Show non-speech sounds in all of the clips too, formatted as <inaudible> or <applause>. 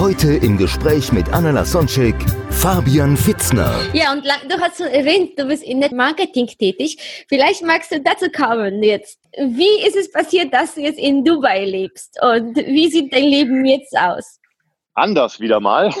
Heute im Gespräch mit Anna Lasonczek, Fabian Fitzner. Ja, und du hast schon erwähnt, du bist in Net Marketing tätig. Vielleicht magst du dazu kommen jetzt. Wie ist es passiert, dass du jetzt in Dubai lebst? Und wie sieht dein Leben jetzt aus? anders wieder mal.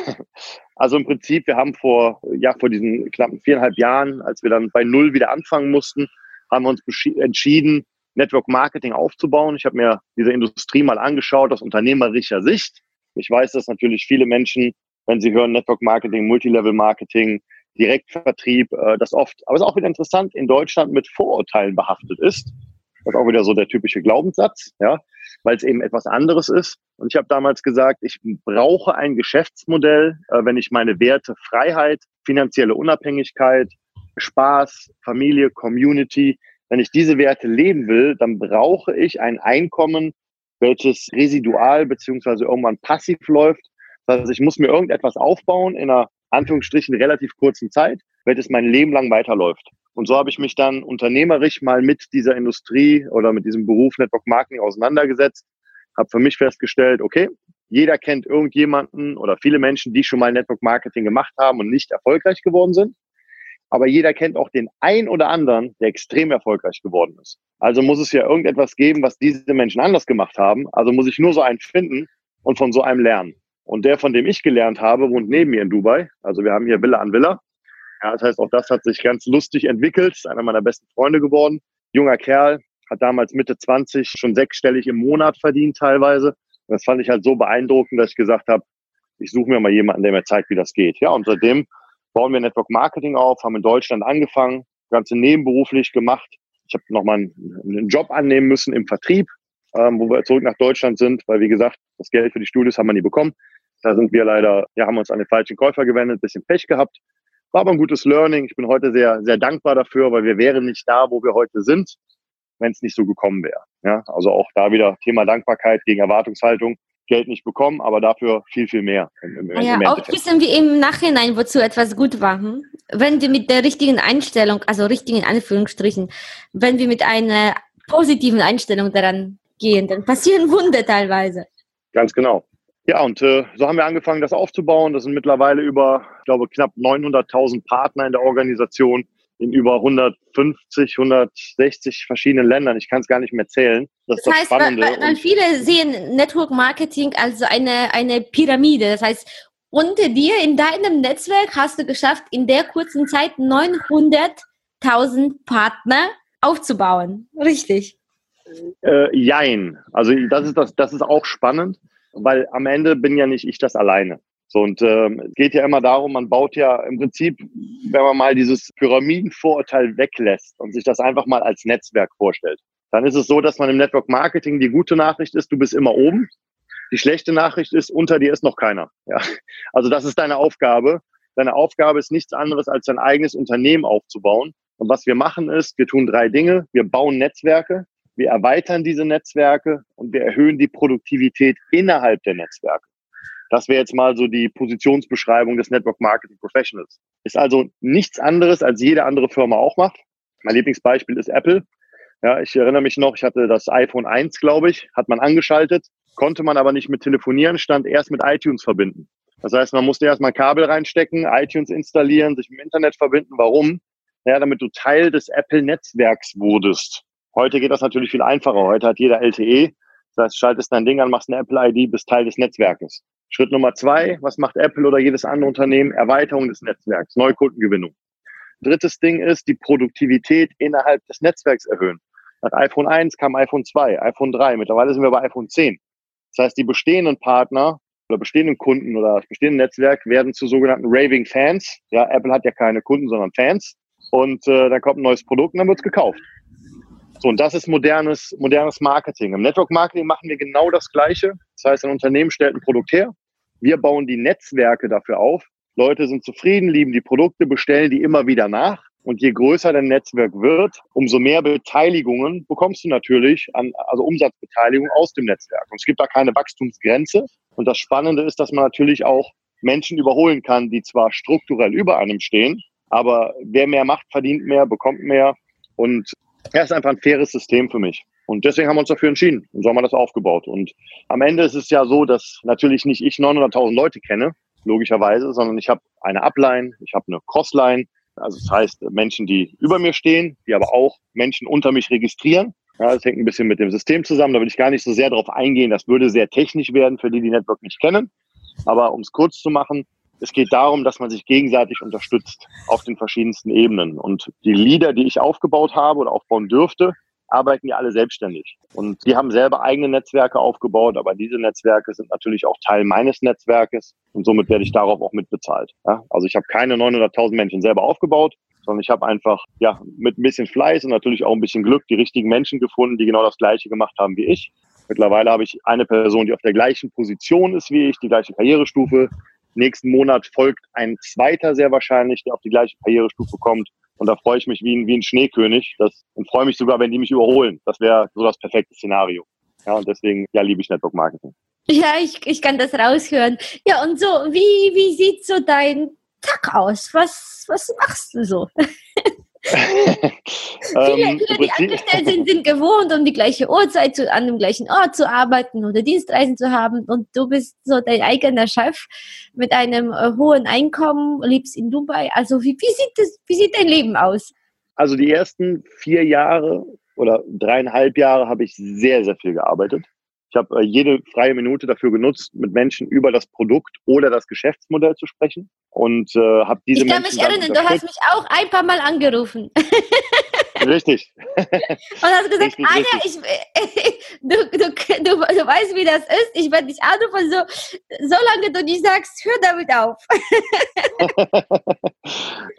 Also im Prinzip, wir haben vor, ja, vor diesen knappen viereinhalb Jahren, als wir dann bei Null wieder anfangen mussten, haben wir uns entschieden, Network Marketing aufzubauen. Ich habe mir diese Industrie mal angeschaut aus unternehmerischer Sicht. Ich weiß, dass natürlich viele Menschen, wenn sie hören Network Marketing, Multilevel Marketing, Direktvertrieb, äh, das oft, aber es ist auch wieder interessant, in Deutschland mit Vorurteilen behaftet ist. Das ist auch wieder so der typische Glaubenssatz, ja, weil es eben etwas anderes ist. Und ich habe damals gesagt, ich brauche ein Geschäftsmodell, äh, wenn ich meine Werte Freiheit, finanzielle Unabhängigkeit, Spaß, Familie, Community, wenn ich diese Werte leben will, dann brauche ich ein Einkommen, welches residual beziehungsweise irgendwann passiv läuft. Das heißt, ich muss mir irgendetwas aufbauen in einer Anführungsstrichen relativ kurzen Zeit, welches mein Leben lang weiterläuft. Und so habe ich mich dann unternehmerisch mal mit dieser Industrie oder mit diesem Beruf Network Marketing auseinandergesetzt, habe für mich festgestellt, okay, jeder kennt irgendjemanden oder viele Menschen, die schon mal Network Marketing gemacht haben und nicht erfolgreich geworden sind. Aber jeder kennt auch den ein oder anderen, der extrem erfolgreich geworden ist. Also muss es ja irgendetwas geben, was diese Menschen anders gemacht haben. Also muss ich nur so einen finden und von so einem lernen. Und der, von dem ich gelernt habe, wohnt neben mir in Dubai. Also wir haben hier Villa an Villa. Ja, das heißt, auch das hat sich ganz lustig entwickelt. Ist einer meiner besten Freunde geworden. Junger Kerl, hat damals Mitte 20 schon sechsstellig im Monat verdient teilweise. Das fand ich halt so beeindruckend, dass ich gesagt habe, ich suche mir mal jemanden, der mir zeigt, wie das geht. Ja, und seitdem bauen wir Network Marketing auf, haben in Deutschland angefangen, Ganze nebenberuflich gemacht. Ich habe nochmal einen, einen Job annehmen müssen im Vertrieb, ähm, wo wir zurück nach Deutschland sind, weil wie gesagt, das Geld für die Studios haben wir nie bekommen. Da sind wir leider, ja, haben uns an den falschen Käufer gewendet, bisschen Pech gehabt. War aber ein gutes Learning. Ich bin heute sehr, sehr dankbar dafür, weil wir wären nicht da, wo wir heute sind, wenn es nicht so gekommen wäre. Ja, also auch da wieder Thema Dankbarkeit gegen Erwartungshaltung. Geld nicht bekommen, aber dafür viel, viel mehr. Im, im, im Ja, Endeffekt. oft wissen wir im Nachhinein, wozu etwas gut war. hm? Wenn wir mit der richtigen Einstellung, also richtigen Anführungsstrichen, wenn wir mit einer positiven Einstellung daran gehen, dann passieren Wunder teilweise. Ganz genau. Ja, und äh, so haben wir angefangen, das aufzubauen. Das sind mittlerweile über, ich glaube, knapp 900.000 Partner in der Organisation in über 150, 160 verschiedenen Ländern. Ich kann es gar nicht mehr zählen. Das, ist Das das heißt, weil, Spannende. weil, weil viele sehen Network Marketing als eine, eine Pyramide. Das heißt, unter dir in deinem Netzwerk hast du geschafft, in der kurzen Zeit 900.000 Partner aufzubauen. Richtig. äh, jein. Also das ist das, das ist auch spannend, weil am Ende bin ja nicht ich das alleine. So und ähm, es geht ja immer darum, man baut ja im Prinzip, wenn man mal dieses Pyramidenvorurteil weglässt und sich das einfach mal als Netzwerk vorstellt, dann ist es so, dass man im Network Marketing die gute Nachricht ist, du bist immer oben. Die schlechte Nachricht ist, unter dir ist noch keiner. Ja? Also das ist deine Aufgabe. Deine Aufgabe ist nichts anderes, als dein eigenes Unternehmen aufzubauen. Und was wir machen ist, wir tun drei Dinge. Wir bauen Netzwerke, wir erweitern diese Netzwerke und wir erhöhen die Produktivität innerhalb der Netzwerke. Das wäre jetzt mal so die Positionsbeschreibung des Network Marketing Professionals. Ist also nichts anderes, als jede andere Firma auch macht. Mein Lieblingsbeispiel ist Apple. Ja, ich erinnere mich noch, ich hatte das iPhone 1, glaube ich, hat man angeschaltet, konnte man aber nicht mit telefonieren, stand erst mit iTunes verbinden. Das heißt, man musste erstmal Kabel reinstecken, iTunes installieren, sich mit dem Internet verbinden. Warum? Ja, damit du Teil des Apple-Netzwerks wurdest. Heute geht das natürlich viel einfacher. Heute hat jeder LTE. Das heißt, schaltest dein Ding an, machst eine Apple-ID, bist Teil des Netzwerkes. Schritt Nummer zwei, was macht Apple oder jedes andere Unternehmen? Erweiterung des Netzwerks, Neukundengewinnung. Drittes Ding ist, die Produktivität innerhalb des Netzwerks erhöhen. Nach iPhone 1 kam iPhone 2, iPhone 3, mittlerweile sind wir bei iPhone 10. Das heißt, die bestehenden Partner oder bestehenden Kunden oder das bestehende Netzwerk werden zu sogenannten Raving Fans. Ja, Apple hat ja keine Kunden, sondern Fans. Und äh, dann kommt ein neues Produkt und dann wird's gekauft. So, und das ist modernes, modernes Marketing. Im Network Marketing machen wir genau das Gleiche. Das heißt, ein Unternehmen stellt ein Produkt her. Wir bauen die Netzwerke dafür auf. Leute sind zufrieden, lieben die Produkte, bestellen die immer wieder nach. Und je größer dein Netzwerk wird, umso mehr Beteiligungen bekommst du natürlich an, also Umsatzbeteiligung aus dem Netzwerk. Und es gibt da keine Wachstumsgrenze. Und das Spannende ist, dass man natürlich auch Menschen überholen kann, die zwar strukturell über einem stehen, aber wer mehr macht, verdient mehr, bekommt mehr. Und er ist einfach ein faires System für mich. Und deswegen haben wir uns dafür entschieden und so haben wir das aufgebaut. Und am Ende ist es ja so, dass natürlich nicht ich 900.000 Leute kenne, logischerweise, sondern ich habe eine Upline, ich habe eine Crossline, also das heißt Menschen, die über mir stehen, die aber auch Menschen unter mich registrieren. Ja, das hängt ein bisschen mit dem System zusammen, da will ich gar nicht so sehr darauf eingehen, das würde sehr technisch werden für die, die Network nicht kennen. Aber um es kurz zu machen, es geht darum, dass man sich gegenseitig unterstützt auf den verschiedensten Ebenen. Und die Leader, die ich aufgebaut habe oder aufbauen dürfte, arbeiten ja alle selbstständig. Und die haben selber eigene Netzwerke aufgebaut, aber diese Netzwerke sind natürlich auch Teil meines Netzwerkes und somit werde ich darauf auch mitbezahlt. Ja? Also ich habe keine 900.000 Menschen selber aufgebaut, sondern ich habe einfach ja mit ein bisschen Fleiß und natürlich auch ein bisschen Glück die richtigen Menschen gefunden, die genau das Gleiche gemacht haben wie ich. Mittlerweile habe ich eine Person, die auf der gleichen Position ist wie ich, die gleiche Karrierestufe. Nächsten Monat folgt ein zweiter sehr wahrscheinlich, der auf die gleiche Karrierestufe kommt. Und da freue ich mich wie ein, wie ein Schneekönig das, und freue mich sogar, wenn die mich überholen. Das wäre so das perfekte Szenario. Ja, und deswegen, ja, liebe ich Network Marketing. Ja, ich, ich kann das raushören. Ja, und so, wie, wie sieht so dein Tag aus? Was, was machst du so? <laughs> <laughs> viele, ähm, viele, die angestellt sind, sind gewohnt, um die gleiche Uhrzeit zu, an dem gleichen Ort zu arbeiten oder Dienstreisen zu haben. Und du bist so dein eigener Chef mit einem äh, hohen Einkommen, lebst in Dubai. Also wie, wie, sieht das, wie sieht dein Leben aus? Also die ersten vier Jahre oder dreieinhalb Jahre habe ich sehr, sehr viel gearbeitet. Ich habe äh, jede freie Minute dafür genutzt, mit Menschen über das Produkt oder das Geschäftsmodell zu sprechen und äh, habe diese Ich kann mich erinnern, du hast mich auch ein paar Mal angerufen. Richtig. <laughs> Und hast gesagt, richtig, Anja, richtig. Ich, <laughs> du, du, du, du weißt, wie das ist. Ich werde dich anrufen, so, solange du nicht sagst, hör damit auf.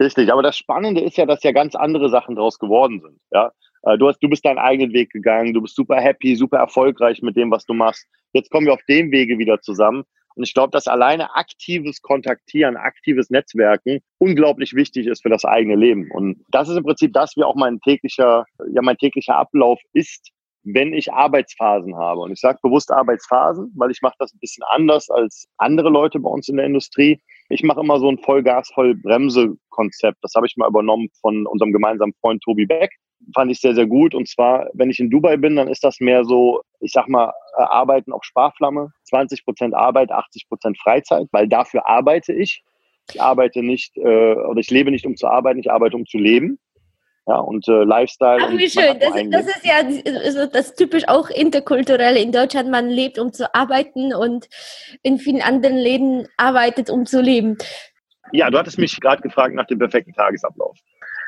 <laughs> richtig, aber das Spannende ist ja, dass ja ganz andere Sachen daraus geworden sind. Ja? Äh, du, hast, du bist deinen eigenen Weg gegangen, du bist super happy, super erfolgreich mit dem, was du machst. Jetzt kommen wir auf dem Wege wieder zusammen. Und ich glaube, dass alleine aktives Kontaktieren, aktives Netzwerken unglaublich wichtig ist für das eigene Leben. Und das ist im Prinzip das, wie auch mein täglicher, ja, mein täglicher Ablauf ist, wenn ich Arbeitsphasen habe. Und ich sage bewusst Arbeitsphasen, weil ich mache das ein bisschen anders als andere Leute bei uns in der Industrie. Ich mache immer so ein Vollgas, Vollbremse-Konzept. Das habe ich mal übernommen von unserem gemeinsamen Freund Tobi Beck fand ich sehr, sehr gut. Und zwar, wenn ich in Dubai bin, dann ist das mehr so, ich sag mal, äh, Arbeiten auf Sparflamme. 20 Prozent Arbeit, 80 Prozent Freizeit, weil dafür arbeite ich. Ich arbeite nicht, äh, oder ich lebe nicht, um zu arbeiten, ich arbeite, um zu leben. Ja, und äh, Lifestyle. Ach, wie schön. Das, das, ist ja also das typisch auch interkulturell in Deutschland. Man lebt, um zu arbeiten und in vielen anderen Läden arbeitet, um zu leben. Ja, du hattest mich gerade gefragt nach dem perfekten Tagesablauf.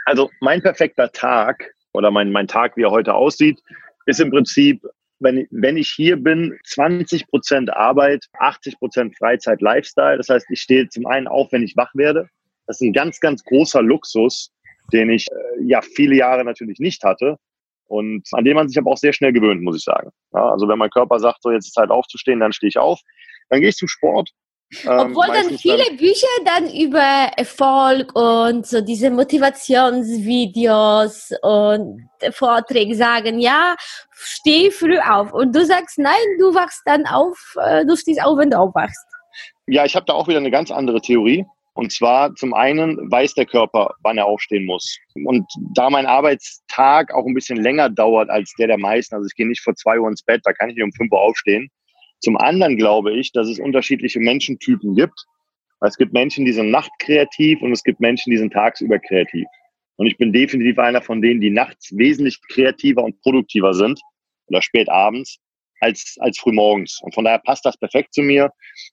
Also mein perfekter Tag oder mein, mein Tag, wie er heute aussieht, ist im Prinzip, wenn, wenn ich hier bin, 20 Prozent Arbeit, 80 Prozent Freizeit, Lifestyle. Das heißt, ich stehe zum einen auf, wenn ich wach werde. Das ist ein ganz, ganz großer Luxus, den ich äh, ja viele Jahre natürlich nicht hatte und an dem man sich aber auch sehr schnell gewöhnt, muss ich sagen. Ja, also wenn mein Körper sagt, so jetzt ist Zeit aufzustehen, dann stehe ich auf. Dann gehe ich zum Sport, ähm, Obwohl dann viele dann Bücher dann über Erfolg und so diese Motivationsvideos und Vorträge sagen, ja, steh früh auf. Und du sagst, nein, du wachst dann auf, äh, du stehst auf, wenn du aufwachst. Ja, ich habe da auch wieder eine ganz andere Theorie. Und zwar zum einen weiß der Körper, wann er aufstehen muss. Und da mein Arbeitstag auch ein bisschen länger dauert als der der meisten, also ich gehe nicht vor zwei Uhr ins Bett, da kann ich nicht um fünf Uhr aufstehen, zum anderen glaube ich, dass es unterschiedliche Menschentypen gibt. Es gibt Menschen, die sind nachtkreativ und es gibt Menschen, die sind tagsüber kreativ. Und ich bin definitiv einer von denen, die nachts wesentlich kreativer und produktiver sind oder spät abends als, als frühmorgens. Und von daher passt das perfekt zu mir.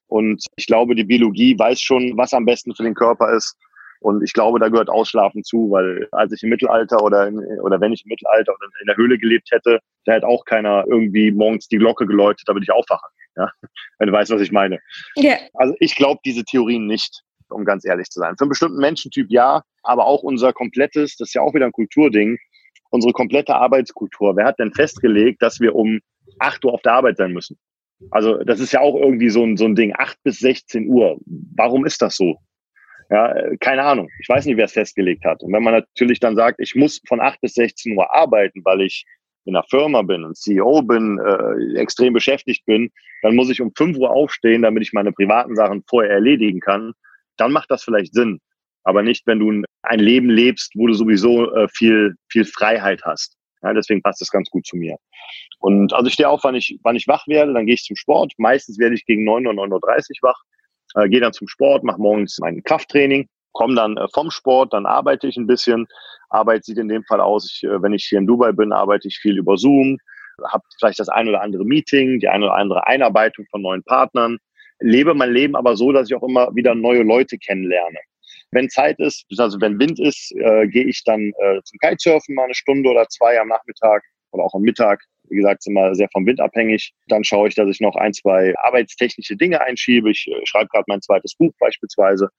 Und ich glaube, die Biologie weiß schon, was am besten für den Körper ist. Und ich glaube, da gehört Ausschlafen zu, weil als ich im Mittelalter oder, in, oder wenn ich im Mittelalter oder in der Höhle gelebt hätte, da hätte auch keiner irgendwie morgens die Glocke geläutet, damit ich aufwache. Ja? Wenn du weißt, was ich meine. Yeah. Also ich glaube diese Theorien nicht, um ganz ehrlich zu sein. Für einen bestimmten Menschentyp ja, aber auch unser komplettes, das ist ja auch wieder ein Kulturding, unsere komplette Arbeitskultur. Wer hat denn festgelegt, dass wir um 8 Uhr auf der Arbeit sein müssen? Also das ist ja auch irgendwie so ein, so ein Ding, 8 bis 16 Uhr. Warum ist das so? Ja, keine Ahnung. Ich weiß nicht, wer es festgelegt hat. Und wenn man natürlich dann sagt, ich muss von 8 bis 16 Uhr arbeiten, weil ich in einer Firma bin und CEO bin, äh, extrem beschäftigt bin, dann muss ich um 5 Uhr aufstehen, damit ich meine privaten Sachen vorher erledigen kann. Dann macht das vielleicht Sinn. Aber nicht, wenn du ein Leben lebst, wo du sowieso äh, viel, viel Freiheit hast. Ja, deswegen passt das ganz gut zu mir. Und also ich stehe auf, wann ich, wann ich wach werde, dann gehe ich zum Sport. Meistens werde ich gegen 9 Uhr, 9.30 Uhr wach, äh, gehe dann zum Sport, mache morgens mein Krafttraining, komme dann äh, vom Sport, dann arbeite ich ein bisschen. Arbeit sieht in dem Fall aus, ich, äh, wenn ich hier in Dubai bin, arbeite ich viel über Zoom, habe vielleicht das ein oder andere Meeting, die eine oder andere Einarbeitung von neuen Partnern, lebe mein Leben aber so, dass ich auch immer wieder neue Leute kennenlerne. Wenn Zeit ist, also wenn Wind ist, äh, gehe ich dann äh, zum Kitesurfen mal eine Stunde oder zwei am Nachmittag oder auch am Mittag. Wie gesagt, sind immer sehr vom Wind abhängig. Dann schaue ich, dass ich noch ein, zwei arbeitstechnische Dinge einschiebe. Ich äh, schreibe gerade mein zweites Buch beispielsweise.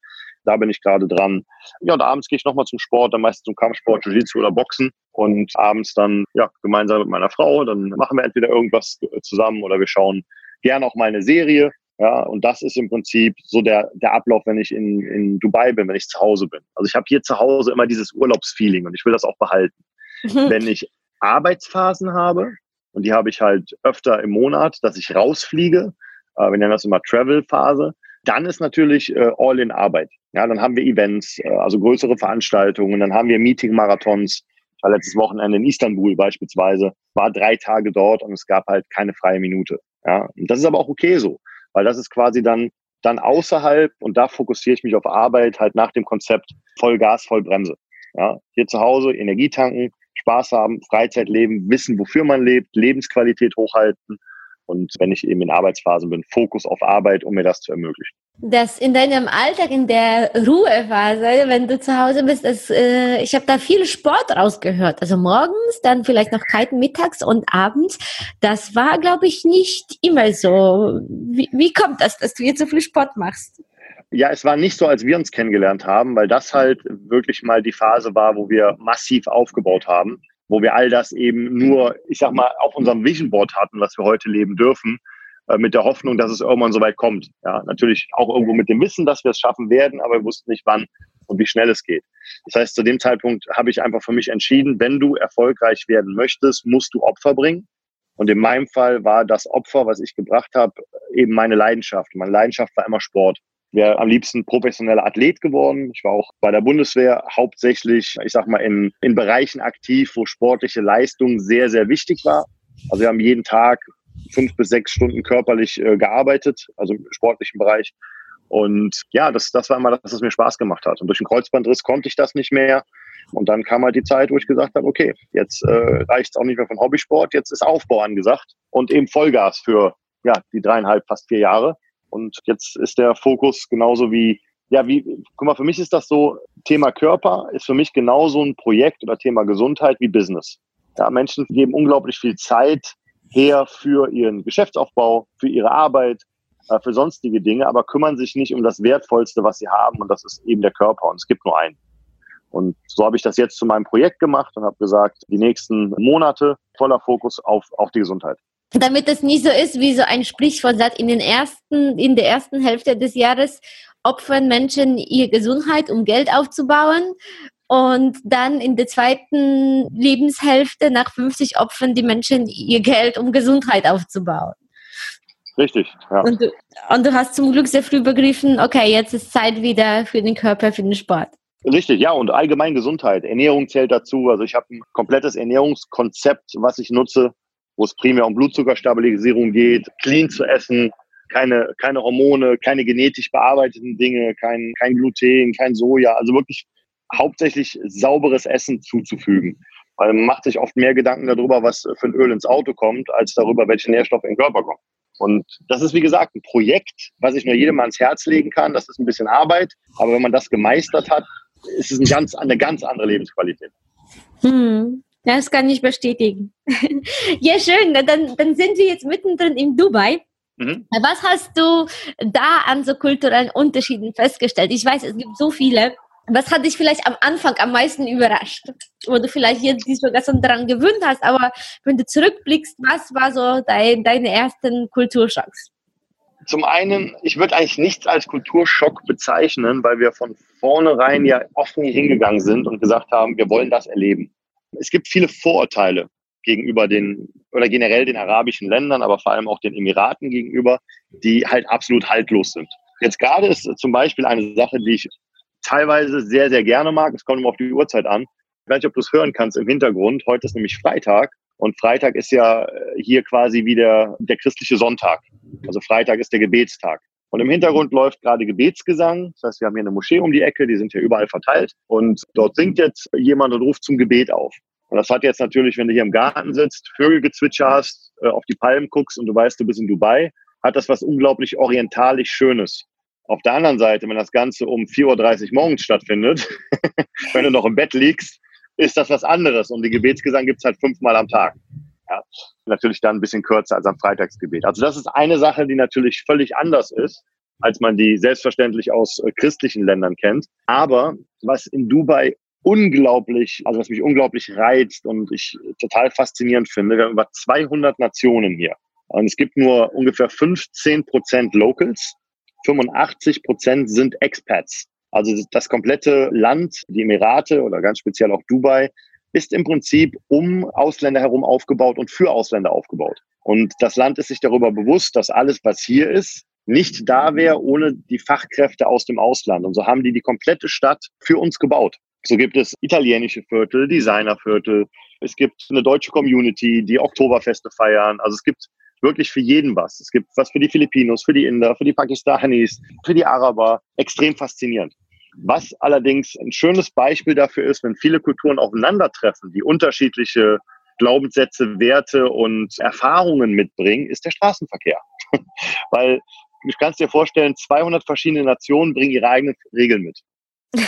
Da bin ich gerade dran. Ja, und abends gehe ich nochmal zum Sport, dann meistens zum Kampfsport, Jiu-Jitsu oder Boxen. Und abends dann, ja, gemeinsam mit meiner Frau. Dann machen wir entweder irgendwas zusammen oder wir schauen gerne auch mal eine Serie. Ja, und das ist im Prinzip so der, der Ablauf, wenn ich in, in Dubai bin, wenn ich zu Hause bin. Also ich habe hier zu Hause immer dieses Urlaubsfeeling und ich will das auch behalten. <laughs> Wenn ich Arbeitsphasen habe, und die habe ich halt öfter im Monat, dass ich rausfliege, äh, wir nennen das immer Travel-Phase, dann ist natürlich äh, all in Arbeit. Ja, dann haben wir Events, äh, also größere Veranstaltungen, dann haben wir Meeting-Marathons. Ich war letztes Wochenende in Istanbul beispielsweise, war drei Tage dort und es gab halt keine freie Minute. Ja, und das ist aber auch okay so weil das ist quasi dann, dann außerhalb und da fokussiere ich mich auf Arbeit halt nach dem Konzept voll Gas, voll Bremse. Ja, hier zu Hause Energie tanken, Spaß haben, Freizeit leben, wissen, wofür man lebt, Lebensqualität hochhalten und wenn ich eben in Arbeitsphasen bin, Fokus auf Arbeit, um mir das zu ermöglichen dass in deinem Alltag, in der Ruhephase, wenn du zu Hause bist, das, äh, ich habe da viel Sport rausgehört. Also morgens, dann vielleicht noch kalten mittags und abends. Das war, glaube ich, nicht immer so. Wie, wie kommt das, dass du jetzt so viel Sport machst? Ja, es war nicht so, als wir uns kennengelernt haben, weil das halt wirklich mal die Phase war, wo wir massiv aufgebaut haben, wo wir all das eben nur, ich sag mal, auf unserem Vision Board hatten, was wir heute leben dürfen äh, mit der Hoffnung, dass es irgendwann so weit kommt. Ja, natürlich auch irgendwo mit dem Wissen, dass wir es schaffen werden, aber wir wussten nicht wann und wie schnell es geht. Das heißt, zu dem Zeitpunkt habe ich einfach für mich entschieden, wenn du erfolgreich werden möchtest, musst du Opfer bringen. Und in meinem Fall war das Opfer, was ich gebracht habe, eben meine Leidenschaft. Meine Leidenschaft war immer Sport. Wäre am liebsten professioneller Athlet geworden. Ich war auch bei der Bundeswehr hauptsächlich, ich sag mal, in, in Bereichen aktiv, wo sportliche Leistung sehr, sehr wichtig war. Also wir haben jeden Tag fünf bis sechs Stunden körperlich äh, gearbeitet, also im sportlichen Bereich. Und ja, das, das war immer das, was mir Spaß gemacht hat. Und durch den Kreuzbandriss konnte ich das nicht mehr. Und dann kam halt die Zeit, wo ich gesagt habe, okay, jetzt äh, reicht es auch nicht mehr von Hobbysport, jetzt ist Aufbau angesagt und eben Vollgas für ja, die dreieinhalb, fast vier Jahre. Und jetzt ist der Fokus genauso wie, ja, wie, guck mal, für mich ist das so, Thema Körper ist für mich genauso ein Projekt oder Thema Gesundheit wie Business. Ja, Menschen geben unglaublich viel Zeit her für ihren Geschäftsaufbau, für ihre Arbeit, äh, für sonstige Dinge, aber kümmern sich nicht um das Wertvollste, was sie haben, und das ist eben der Körper. Und es gibt nur einen. Und so habe ich das jetzt zu meinem Projekt gemacht und habe gesagt, die nächsten Monate voller Fokus auf, auf die Gesundheit. Damit es nicht so ist wie so ein Sprichwort sagt, in den ersten, in der ersten Hälfte des Jahres opfern Menschen ihre Gesundheit, um Geld aufzubauen und dann in der zweiten Lebenshälfte nach 50 opfern die Menschen ihr Geld, um Gesundheit aufzubauen. Richtig, ja. Und du, und du hast zum Glück sehr früh begriffen, okay, jetzt ist Zeit wieder für den Körper, für den Sport. Richtig, ja, und allgemein Gesundheit. Ernährung zählt dazu. Also ich habe ein komplettes Ernährungskonzept, was ich nutze, wo es primär um Blutzuckerstabilisierung geht, clean zu essen, keine, keine Hormone, keine genetisch bearbeiteten Dinge, kein, kein Gluten, kein Soja. Also wirklich hauptsächlich sauberes Essen zuzufügen. Weil man macht sich oft mehr Gedanken darüber, was für ein Öl ins Auto kommt, als darüber, welche Nährstoffe in den Körper kommen. Und das ist, wie gesagt, ein Projekt, was ich nur jedem ans Herz legen kann. Das ist ein bisschen Arbeit, aber wenn man das gemeistert hat, ist es ein ganz, eine ganz andere Lebensqualität. Hm. Das kann ich bestätigen. <laughs> ja, schön. Dann, dann sind wir jetzt mittendrin in Dubai. Mhm. Was hast du da an so kulturellen Unterschieden festgestellt? Ich weiß, es gibt so viele Was hat dich vielleicht am Anfang am meisten überrascht? Wo du vielleicht jetzt dich sogar schon daran gewöhnt hast, aber wenn du zurückblickst, was war so dein, deine ersten Kulturschocks? Zum einen, ich würde eigentlich nichts als Kulturschock bezeichnen, weil wir von vornherein ja offen hingegangen sind und gesagt haben, wir wollen das erleben. Es gibt viele Vorurteile gegenüber den oder generell den arabischen Ländern, aber vor allem auch den Emiraten gegenüber, die halt absolut haltlos sind. Jetzt gerade ist zum Beispiel eine Sache, die ich teilweise sehr, sehr gerne mag. Es kommt immer auf die Uhrzeit an. Ich weiß nicht, ob du es hören kannst im Hintergrund. Heute ist nämlich Freitag und Freitag ist ja äh, hier quasi wie der, der christliche Sonntag. Also Freitag ist der Gebetstag. Und im Hintergrund läuft gerade Gebetsgesang. Das heißt, wir haben hier eine Moschee um die Ecke, die sind hier überall verteilt. Und dort singt jetzt jemand und ruft zum Gebet auf. Und das hat jetzt natürlich, wenn du hier im Garten sitzt, Vögelgezwitscher hast, äh, auf die Palmen guckst und du weißt, du bist in Dubai, hat das was unglaublich orientalisch Schönes. Auf der anderen Seite, wenn das Ganze um 4.30 Uhr morgens stattfindet, <laughs> wenn du noch im Bett liegst, ist das was anderes. Und die Gebetsgesang gibt's halt fünfmal am Tag. Ja, natürlich dann ein bisschen kürzer als am Freitagsgebet. Also das ist eine Sache, die natürlich völlig anders ist, als man die selbstverständlich aus äh, christlichen Ländern kennt. Aber was in Dubai unglaublich, also was mich unglaublich reizt und ich total faszinierend finde, wir haben über 200 Nationen hier. Und es gibt nur ungefähr 15 Prozent Locals, 85 Prozent sind Expats. Also das komplette Land, die Emirate oder ganz speziell auch Dubai, ist im Prinzip um Ausländer herum aufgebaut und für Ausländer aufgebaut. Und das Land ist sich darüber bewusst, dass alles, was hier ist, nicht da wäre ohne die Fachkräfte aus dem Ausland. Und so haben die die komplette Stadt für uns gebaut. So gibt es italienische Viertel, Designerviertel. Es gibt eine deutsche Community, die Oktoberfeste feiern. Also es gibt wirklich für jeden was. Es gibt was für die Filipinos, für die Inder, für die Pakistanis, für die Araber. Extrem faszinierend. Was allerdings ein schönes Beispiel dafür ist, wenn viele Kulturen aufeinandertreffen, die unterschiedliche Glaubenssätze, Werte und Erfahrungen mitbringen, ist der Straßenverkehr. <laughs> Weil du kannst dir vorstellen, 200 verschiedene Nationen bringen ihre eigenen Regeln mit. <laughs>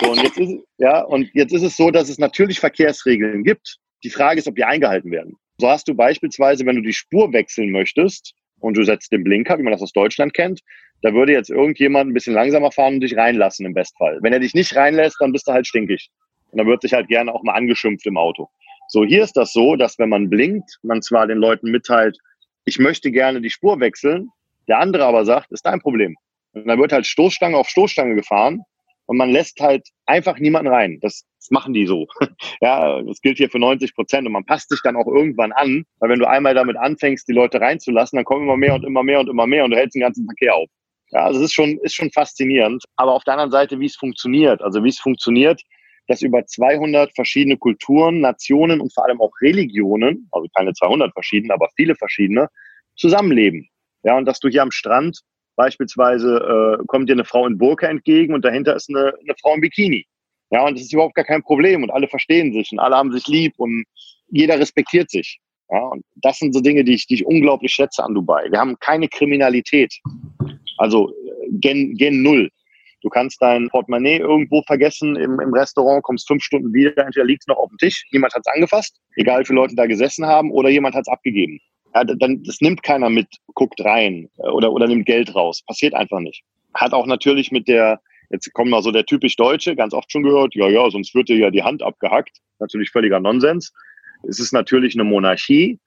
So, und, jetzt ist, ja, und jetzt ist es so, dass es natürlich Verkehrsregeln gibt. Die Frage ist, ob die eingehalten werden. So hast du beispielsweise, wenn du die Spur wechseln möchtest und du setzt den Blinker, wie man das aus Deutschland kennt, da würde jetzt irgendjemand ein bisschen langsamer fahren und dich reinlassen im Bestfall. Wenn er dich nicht reinlässt, dann bist du halt stinkig. Und dann wird sich halt gerne auch mal angeschimpft im Auto. So, hier ist das so, dass wenn man blinkt, man zwar den Leuten mitteilt, ich möchte gerne die Spur wechseln, der andere aber sagt, ist dein Problem. Und dann wird halt Stoßstange auf Stoßstange gefahren und man lässt halt einfach niemanden rein. Das, das machen die so. <laughs> ja, das gilt hier für 90 Prozent und man passt sich dann auch irgendwann an, weil wenn du einmal damit anfängst, die Leute reinzulassen, dann kommen immer mehr und immer mehr und immer mehr und du hältst den ganzen Verkehr auf. Ja, also es ist schon, ist schon faszinierend. Aber auf der anderen Seite, wie es funktioniert, also wie es funktioniert, dass über 200 verschiedene Kulturen, Nationen und vor allem auch Religionen, also keine 200 verschiedene, aber viele verschiedene, zusammenleben. Ja, und dass du hier am Strand Beispielsweise äh, kommt dir eine Frau in Burka entgegen und dahinter ist eine, eine Frau im Bikini. Ja, und das ist überhaupt gar kein Problem und alle verstehen sich und alle haben sich lieb und jeder respektiert sich. Ja, und das sind so Dinge, die ich, die ich unglaublich schätze an Dubai. Wir haben keine Kriminalität. Also äh, gen, gen null. Du kannst dein Portemonnaie irgendwo vergessen im, im Restaurant, kommst fünf Stunden wieder, entweder liegt es noch auf dem Tisch, jemand hat es angefasst, egal wie viele Leute da gesessen haben, oder jemand hat es abgegeben. Ja, dann, das nimmt keiner mit, guckt rein äh, oder, oder nimmt Geld raus. Passiert einfach nicht. Hat auch natürlich mit der, jetzt kommt mal so der typisch Deutsche, ganz oft schon gehört, ja, ja, sonst wird dir ja die Hand abgehackt. Natürlich völliger Nonsens. Es ist natürlich eine Monarchie,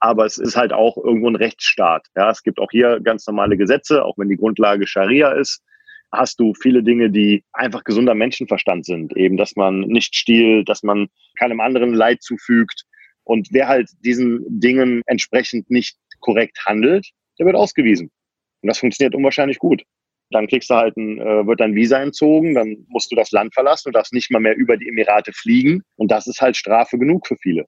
aber es ist halt auch irgendwo ein Rechtsstaat. Ja, es gibt auch hier ganz normale Gesetze, auch wenn die Grundlage Scharia ist hast du viele Dinge, die einfach gesunder Menschenverstand sind. Eben, dass man nicht stiehlt, dass man keinem anderen Leid zufügt, und wer halt diesen Dingen entsprechend nicht korrekt handelt, der wird ausgewiesen. Und das funktioniert unwahrscheinlich gut. Dann kriegst du halt ein, äh, wird dein Visa entzogen, dann musst du das Land verlassen und darfst nicht mal mehr über die Emirate fliegen. Und das ist halt Strafe genug für viele.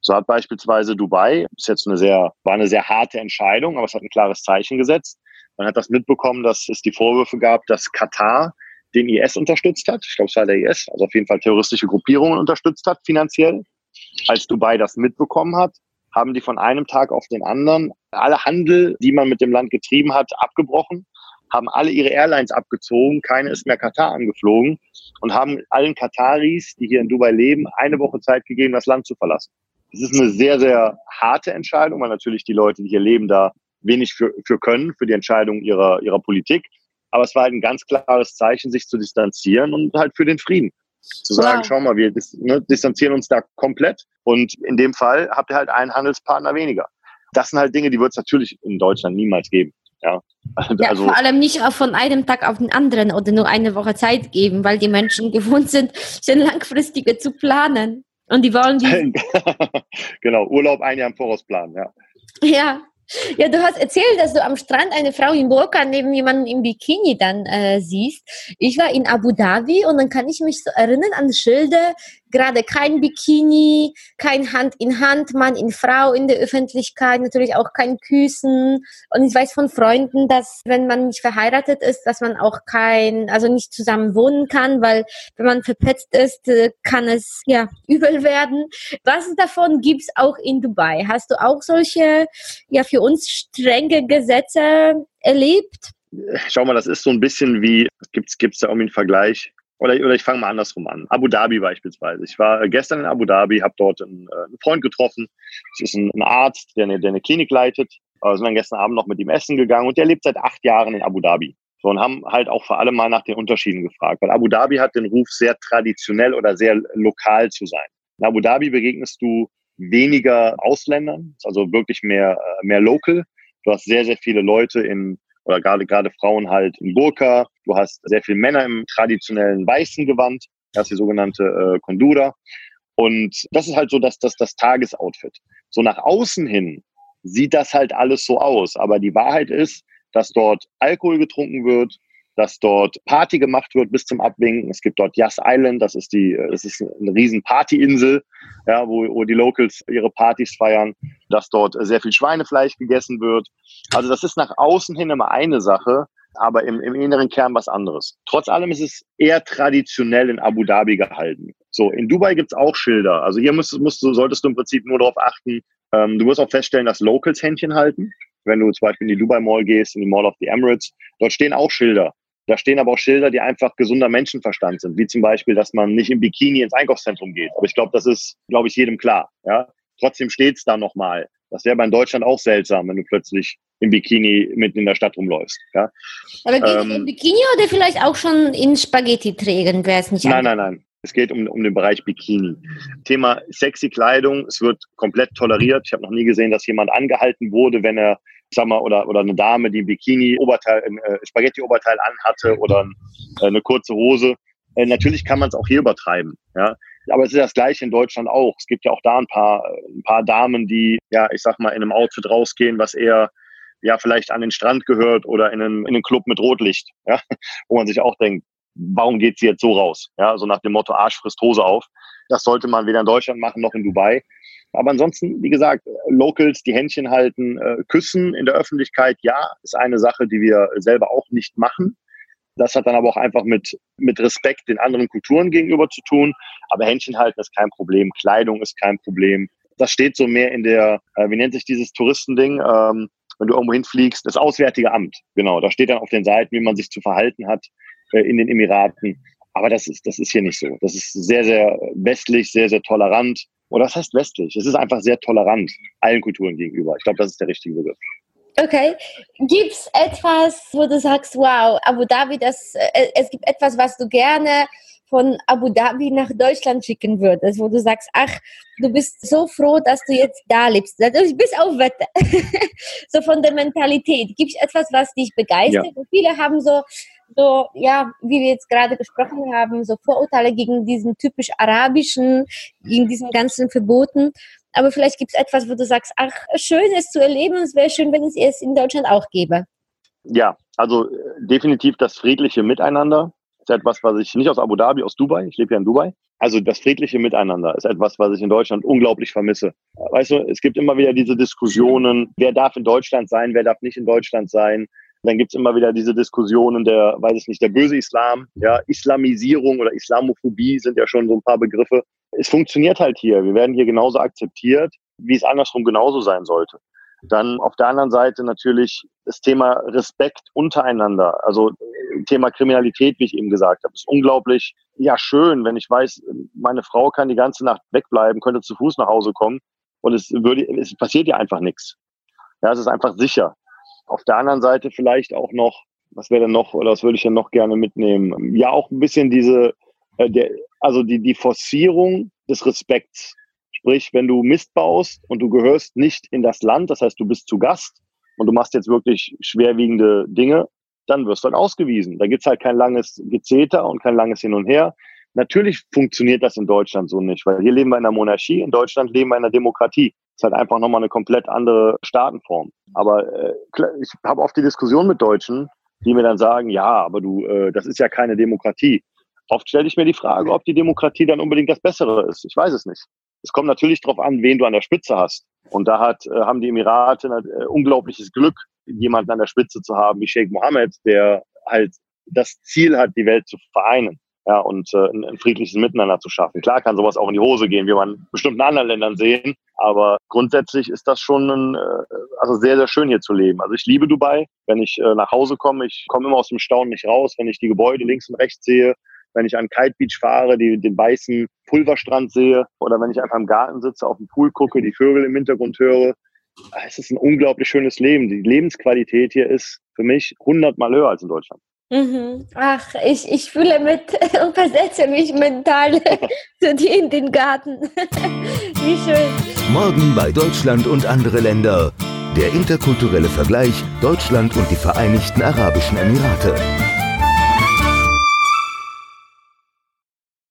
So hat beispielsweise Dubai, ist jetzt eine sehr, war eine sehr harte Entscheidung, aber es hat ein klares Zeichen gesetzt. Man hat das mitbekommen, dass es die Vorwürfe gab, dass Katar den IS unterstützt hat. Ich glaube, es war der IS, also auf jeden Fall terroristische Gruppierungen unterstützt hat finanziell als Dubai das mitbekommen hat, haben die von einem Tag auf den anderen alle Handel, die man mit dem Land getrieben hat, abgebrochen, haben alle ihre Airlines abgezogen, keine ist mehr Katar angeflogen und haben allen Kataris, die hier in Dubai leben, eine Woche Zeit gegeben, das Land zu verlassen. Das ist eine sehr, sehr harte Entscheidung, weil natürlich die Leute, die hier leben, da wenig für, für können, für die Entscheidung ihrer, ihrer Politik. Aber es war halt ein ganz klares Zeichen, sich zu distanzieren und halt für den Frieden. Zu sagen, wow. schau mal, wir dis ne, distanzieren uns da komplett und in dem Fall habt ihr halt einen Handelspartner weniger. Das sind halt Dinge, die wird es natürlich in Deutschland niemals geben. Ja. <laughs> ja, also, vor allem nicht von einem Tag auf den anderen oder nur eine Woche Zeit geben, weil die Menschen gewohnt sind, schon langfristige zu planen. Und die wollen die. <laughs> genau, Urlaub ein Jahr im Voraus planen, ja. Ja, ja, du hast erzählt, dass du am Strand eine Frau in Burka neben jemandem im Bikini dann äh, siehst. Ich war in Abu Dhabi und dann kann ich mich so erinnern an Schilder, gerade kein Bikini, kein Hand in Hand, Mann in Frau in der Öffentlichkeit, natürlich auch kein Küssen. Und ich weiß von Freunden, dass wenn man nicht verheiratet ist, dass man auch kein, also nicht zusammen wohnen kann, weil wenn man verpetzt ist, äh, kann es ja <laughs> übel werden. Was davon gibt's auch in Dubai? Hast du auch solche, ja, für uns strenge Gesetze erlebt? Schau mal, das ist so ein bisschen wie, gibt's, gibt's da irgendwie einen Vergleich? Oder, oder ich fange mal andersrum an. Abu Dhabi beispielsweise. Ich war gestern in Abu Dhabi, habe dort einen, äh, einen, Freund getroffen. Das ist ein, ein Arzt, der eine, der eine Klinik leitet. Wir sind dann gestern Abend noch mit ihm essen gegangen und der lebt seit acht Jahren in Abu Dhabi. So, und haben halt auch vor allem mal nach den Unterschieden gefragt, weil Abu Dhabi hat den Ruf, sehr traditionell oder sehr lokal zu sein. In Abu Dhabi begegnest du weniger Ausländern, also wirklich mehr, äh, mehr local. Du hast sehr, sehr viele Leute in oder gerade gerade Frauen halt in Burka. Du hast sehr viele Männer im traditionellen weißen Gewand. Das ist die sogenannte äh, Kondura. Und das ist halt so das, das, das Tagesoutfit. So nach außen hin sieht das halt alles so aus. Aber die Wahrheit ist, dass dort Alkohol getrunken wird, dass dort Party gemacht wird bis zum Abwinken. Es gibt dort Yas Island, das ist die, das ist eine riesen Partyinsel, ja, wo, wo die Locals ihre Partys feiern, dass dort sehr viel Schweinefleisch gegessen wird. Also das ist nach außen hin immer eine Sache, aber im, im inneren Kern was anderes. Trotz allem ist es eher traditionell in Abu Dhabi gehalten. So, in Dubai gibt's auch Schilder. Also hier musst, musst du, solltest du im Prinzip nur darauf achten, ähm, du wirst auch feststellen, dass Locals Händchen halten. Wenn du zum Beispiel in die Dubai Mall gehst, in die Mall of the Emirates, dort stehen auch Schilder. Da stehen aber auch Schilder, die einfach gesunder Menschenverstand sind, wie zum Beispiel, dass man nicht im Bikini ins Einkaufszentrum geht. Aber ich glaube, das ist, glaube ich, jedem klar. Ja? Trotzdem steht es da nochmal. Das wäre bei Deutschland auch seltsam, wenn du plötzlich im Bikini mitten in der Stadt rumläufst. Ja? Aber geht ähm, es im Bikini oder vielleicht auch schon in Spaghetti-Trägern, wäre es nicht Nein, nein, nein. Es geht um, um den Bereich Bikini. Thema sexy Kleidung, es wird komplett toleriert. Ich habe noch nie gesehen, dass jemand angehalten wurde, wenn er sag mal, oder, oder eine Dame, die ein Bikini-Oberteil, ein äh, Spaghetti-Oberteil anhatte oder äh, eine kurze Hose. Äh, natürlich kann man es auch hier übertreiben, ja. Aber es ist das gleiche in Deutschland auch. Es gibt ja auch da ein paar, ein paar Damen, die, ja, ich sag mal, in einem Outfit rausgehen, was eher ja vielleicht an den Strand gehört oder in einen, in einen Club mit Rotlicht, ja, <laughs> wo man sich auch denkt, warum geht sie jetzt so raus? Ja, so nach dem Motto Arsch frisst Hose auf. Das sollte man weder in Deutschland machen noch in Dubai. Aber ansonsten, wie gesagt, Locals, die Händchen halten, äh, küssen in der Öffentlichkeit, ja, ist eine Sache, die wir selber auch nicht machen. Das hat dann aber auch einfach mit, mit Respekt den anderen Kulturen gegenüber zu tun. Aber Händchen halten ist kein Problem, Kleidung ist kein Problem. Das steht so mehr in der, äh, wie nennt sich dieses Touristending, ähm, wenn du irgendwo hinfliegst, das Auswärtige Amt. Genau, da steht dann auf den Seiten, wie man sich zu verhalten hat äh, in den Emiraten. Aber das ist, das ist hier nicht so. Das ist sehr, sehr westlich, sehr, sehr tolerant. Oder das heißt westlich. Es ist einfach sehr tolerant allen Kulturen gegenüber. Ich glaube, das ist der richtige Begriff. Okay. Gibt es etwas, wo du sagst, wow, Abu Dhabi, das, äh, es gibt etwas, was du gerne von Abu Dhabi nach Deutschland schicken würdest, wo du sagst, ach, du bist so froh, dass du jetzt da lebst. Natürlich bis auf Wetter. <laughs> so von der Mentalität. Gibt es etwas, was dich begeistert? Ja. Viele haben so so, ja, wie wir jetzt gerade gesprochen haben, so Vorurteile gegen diesen typisch arabischen, gegen diesen ganzen Verboten. Aber vielleicht gibt es etwas, wo du sagst, ach, schön es zu erleben, es wäre schön, wenn es es in Deutschland auch gäbe. Ja, also äh, definitiv das friedliche Miteinander ist etwas, was ich nicht aus Abu Dhabi, aus Dubai, ich lebe ja in Dubai. Also das friedliche Miteinander ist etwas, was ich in Deutschland unglaublich vermisse. Weißt du, es gibt immer wieder diese Diskussionen, wer darf in Deutschland sein, wer darf nicht in Deutschland sein. Dann gibt's immer wieder diese Diskussionen der, weiß ich nicht, der böse Islam, ja, Islamisierung oder Islamophobie sind ja schon so ein paar Begriffe. Es funktioniert halt hier. Wir werden hier genauso akzeptiert, wie es andersrum genauso sein sollte. Dann auf der anderen Seite natürlich das Thema Respekt untereinander. Also Thema Kriminalität, wie ich eben gesagt habe, ist unglaublich ja schön, wenn ich weiß, meine Frau kann die ganze Nacht wegbleiben, könnte zu Fuß nach Hause kommen und es würde, es passiert ihr einfach nichts. Ja, es ist einfach sicher. Auf der anderen Seite vielleicht auch noch, was wäre denn noch, oder was würde ich denn noch gerne mitnehmen? Ja, auch ein bisschen diese, äh, der, also die, die Forcierung des Respekts. Sprich, wenn du Mist baust und du gehörst nicht in das Land, das heißt, du bist zu Gast und du machst jetzt wirklich schwerwiegende Dinge, dann wirst du halt ausgewiesen. Da gibt's halt kein langes Gezeter und kein langes Hin und Her. Natürlich funktioniert das in Deutschland so nicht, weil hier leben wir in einer Monarchie, in Deutschland leben wir in einer Demokratie. Das ist halt einfach nochmal eine komplett andere Staatenform. Aber äh, ich habe oft die Diskussion mit Deutschen, die mir dann sagen, ja, aber du, äh, das ist ja keine Demokratie. Oft stelle ich mir die Frage, ob die Demokratie dann unbedingt das Bessere ist. Ich weiß es nicht. Es kommt natürlich darauf an, wen du an der Spitze hast. Und da hat, äh, haben die Emirate ein äh, unglaubliches Glück, jemanden an der Spitze zu haben wie Sheikh Mohammed, der halt das Ziel hat, die Welt zu vereinen ja, und äh, ein, ein friedliches Miteinander zu schaffen. Klar kann sowas auch in die Hose gehen, wie man in bestimmten anderen Ländern sehen, aber grundsätzlich ist das schon ein, äh, also sehr, sehr schön hier zu leben. Also ich liebe Dubai. Wenn ich äh, nach Hause komme, ich komme immer aus dem Staunen nicht raus, wenn ich die Gebäude links und rechts sehe, wenn ich an Kite Beach fahre, die, den weißen Pulverstrand sehe oder wenn ich einfach im Garten sitze, auf dem Pool gucke, die Vögel im Hintergrund höre. Es ist ein unglaublich schönes Leben. Die Lebensqualität hier ist für mich hundertmal höher als in Deutschland. Mhm. Ach, ich, ich fühle mit <laughs> und versetze mich mental <laughs> zu dir in den Garten. <laughs> Wie schön. Morgen bei Deutschland und andere Länder. Der interkulturelle Vergleich Deutschland und die Vereinigten Arabischen Emirate.